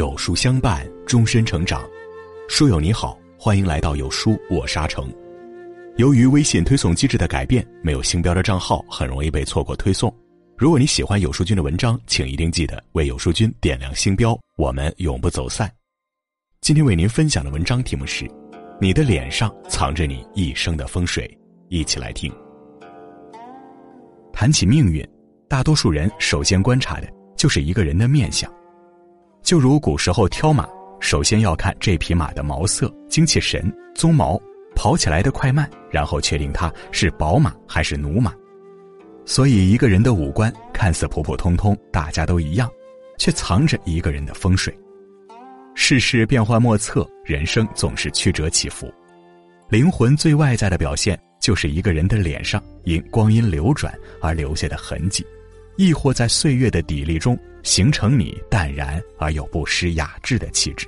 有书相伴，终身成长。书友你好，欢迎来到有书，我沙城。由于微信推送机制的改变，没有星标的账号很容易被错过推送。如果你喜欢有书君的文章，请一定记得为有书君点亮星标，我们永不走散。今天为您分享的文章题目是：你的脸上藏着你一生的风水。一起来听。谈起命运，大多数人首先观察的就是一个人的面相。就如古时候挑马，首先要看这匹马的毛色、精气神、鬃毛、跑起来的快慢，然后确定它是宝马还是奴马。所以，一个人的五官看似普普通通，大家都一样，却藏着一个人的风水。世事变幻莫测，人生总是曲折起伏。灵魂最外在的表现，就是一个人的脸上因光阴流转而留下的痕迹。亦或在岁月的砥砺中，形成你淡然而又不失雅致的气质。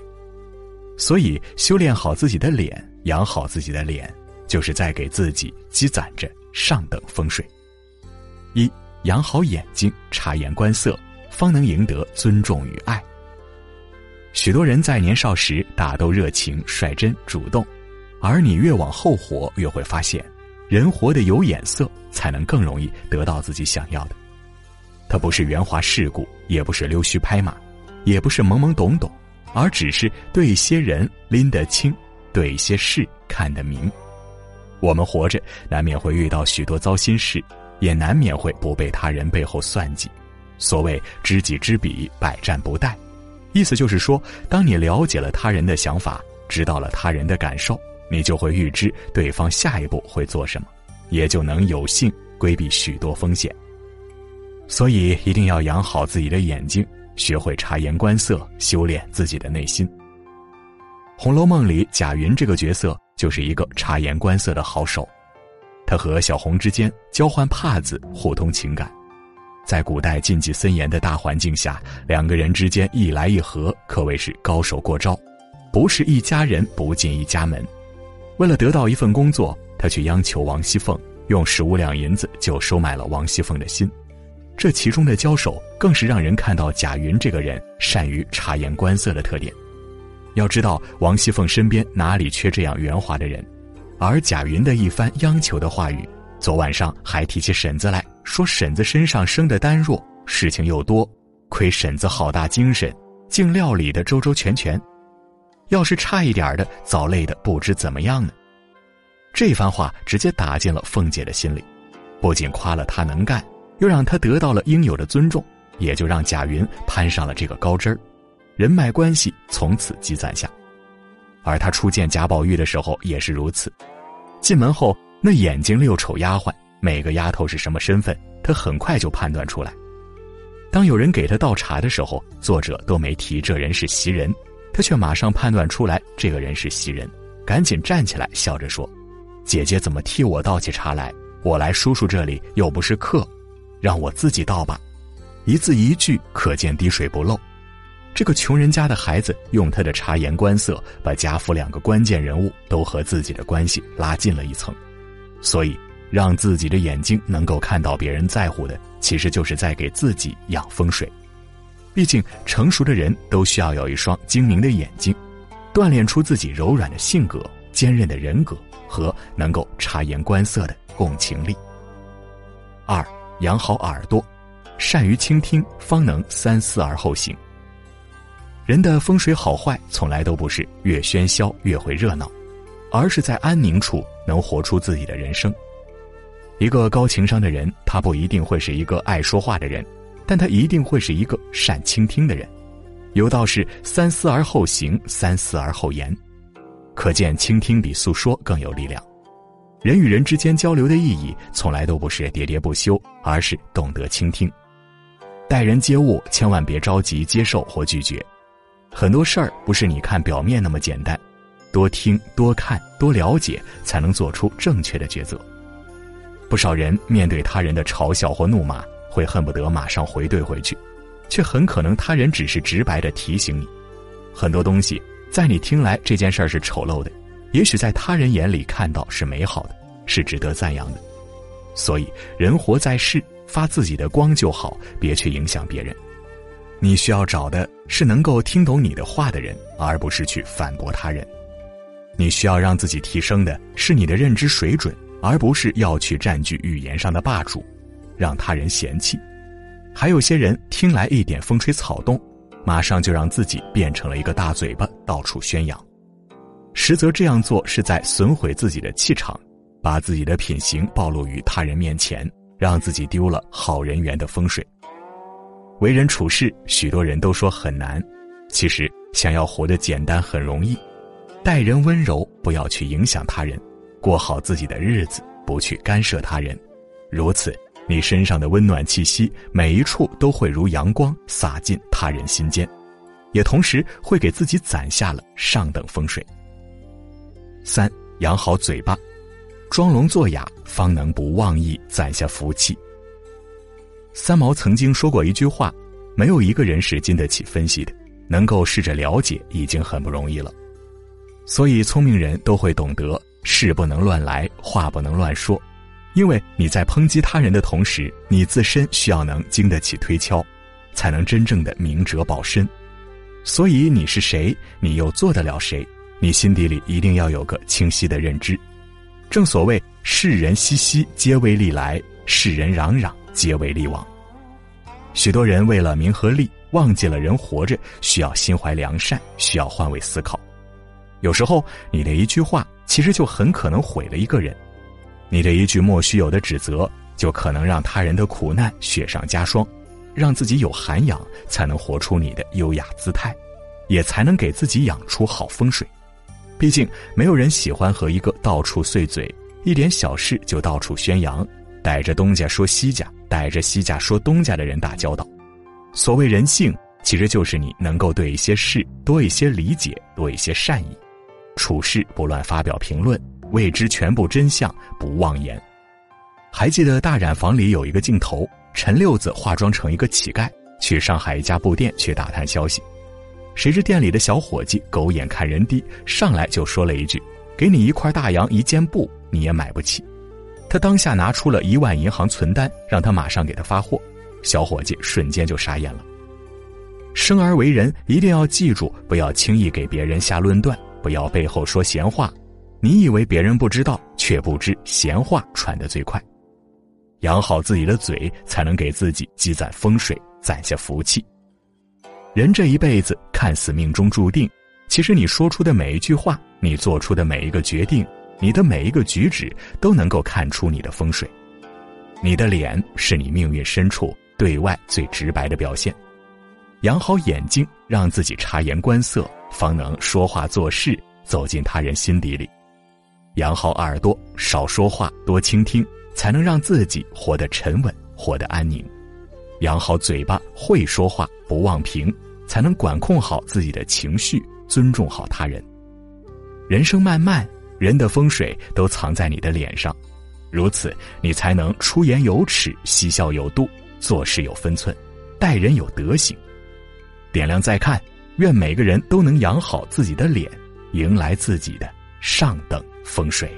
所以，修炼好自己的脸，养好自己的脸，就是在给自己积攒着上等风水。一养好眼睛，察言观色，方能赢得尊重与爱。许多人在年少时大都热情、率真、主动，而你越往后活，越会发现，人活得有眼色，才能更容易得到自己想要的。他不是圆滑世故，也不是溜须拍马，也不是懵懵懂懂，而只是对一些人拎得清，对一些事看得明。我们活着难免会遇到许多糟心事，也难免会不被他人背后算计。所谓知己知彼，百战不殆，意思就是说，当你了解了他人的想法，知道了他人的感受，你就会预知对方下一步会做什么，也就能有幸规避许多风险。所以一定要养好自己的眼睛，学会察言观色，修炼自己的内心。《红楼梦》里贾云这个角色就是一个察言观色的好手，他和小红之间交换帕子，互通情感。在古代禁忌森严的大环境下，两个人之间一来一合，可谓是高手过招，不是一家人不进一家门。为了得到一份工作，他去央求王熙凤，用十五两银子就收买了王熙凤的心。这其中的交手，更是让人看到贾云这个人善于察言观色的特点。要知道，王熙凤身边哪里缺这样圆滑的人？而贾云的一番央求的话语，昨晚上还提起婶子来说，婶子身上生的单弱，事情又多，亏婶子好大精神，竟料理的周周全全。要是差一点的，早累的不知怎么样呢。这番话直接打进了凤姐的心里，不仅夸了她能干。又让他得到了应有的尊重，也就让贾云攀上了这个高枝儿，人脉关系从此积攒下。而他初见贾宝玉的时候也是如此，进门后那眼睛六丑丫鬟，每个丫头是什么身份，他很快就判断出来。当有人给他倒茶的时候，作者都没提这人是袭人，他却马上判断出来这个人是袭人，赶紧站起来笑着说：“姐姐怎么替我倒起茶来？我来叔叔这里又不是客。”让我自己倒吧，一字一句可见滴水不漏。这个穷人家的孩子用他的察言观色，把贾府两个关键人物都和自己的关系拉近了一层。所以，让自己的眼睛能够看到别人在乎的，其实就是在给自己养风水。毕竟，成熟的人都需要有一双精明的眼睛，锻炼出自己柔软的性格、坚韧的人格和能够察言观色的共情力。二。养好耳朵，善于倾听，方能三思而后行。人的风水好坏，从来都不是越喧嚣越会热闹，而是在安宁处能活出自己的人生。一个高情商的人，他不一定会是一个爱说话的人，但他一定会是一个善倾听的人。有道是三思而后行，三思而后言，可见倾听比诉说更有力量。人与人之间交流的意义，从来都不是喋喋不休，而是懂得倾听。待人接物，千万别着急接受或拒绝。很多事儿不是你看表面那么简单，多听、多看、多了解，才能做出正确的抉择。不少人面对他人的嘲笑或怒骂，会恨不得马上回怼回去，却很可能他人只是直白的提醒你。很多东西，在你听来这件事儿是丑陋的。也许在他人眼里看到是美好的，是值得赞扬的，所以人活在世，发自己的光就好，别去影响别人。你需要找的是能够听懂你的话的人，而不是去反驳他人。你需要让自己提升的是你的认知水准，而不是要去占据语言上的霸主，让他人嫌弃。还有些人听来一点风吹草动，马上就让自己变成了一个大嘴巴，到处宣扬。实则这样做是在损毁自己的气场，把自己的品行暴露于他人面前，让自己丢了好人缘的风水。为人处事，许多人都说很难，其实想要活得简单很容易。待人温柔，不要去影响他人，过好自己的日子，不去干涉他人。如此，你身上的温暖气息，每一处都会如阳光洒进他人心间，也同时会给自己攒下了上等风水。三养好嘴巴，装聋作哑，方能不妄意攒下福气。三毛曾经说过一句话：“没有一个人是经得起分析的，能够试着了解已经很不容易了。”所以，聪明人都会懂得事不能乱来，话不能乱说，因为你在抨击他人的同时，你自身需要能经得起推敲，才能真正的明哲保身。所以，你是谁，你又做得了谁？你心底里一定要有个清晰的认知。正所谓“世人熙熙，皆为利来；世人攘攘。”皆为利往。许多人为了名和利，忘记了人活着需要心怀良善，需要换位思考。有时候，你的一句话，其实就很可能毁了一个人；你的一句莫须有的指责，就可能让他人的苦难雪上加霜。让自己有涵养，才能活出你的优雅姿态，也才能给自己养出好风水。毕竟，没有人喜欢和一个到处碎嘴、一点小事就到处宣扬。逮着东家说西家，逮着西家说东家的人打交道。所谓人性，其实就是你能够对一些事多一些理解，多一些善意，处事不乱发表评论，未知全部真相不妄言。还记得大染坊里有一个镜头，陈六子化妆成一个乞丐，去上海一家布店去打探消息，谁知店里的小伙计狗眼看人低，上来就说了一句：“给你一块大洋一件布，你也买不起。”他当下拿出了一万银行存单，让他马上给他发货。小伙计瞬间就傻眼了。生而为人，一定要记住，不要轻易给别人下论断，不要背后说闲话。你以为别人不知道，却不知闲话传得最快。养好自己的嘴，才能给自己积攒风水，攒下福气。人这一辈子看似命中注定，其实你说出的每一句话，你做出的每一个决定。你的每一个举止都能够看出你的风水，你的脸是你命运深处对外最直白的表现。养好眼睛，让自己察言观色，方能说话做事走进他人心底里；养好耳朵，少说话，多倾听，才能让自己活得沉稳，活得安宁；养好嘴巴，会说话，不忘评，才能管控好自己的情绪，尊重好他人。人生漫漫。人的风水都藏在你的脸上，如此你才能出言有尺，嬉笑有度，做事有分寸，待人有德行。点亮再看，愿每个人都能养好自己的脸，迎来自己的上等风水。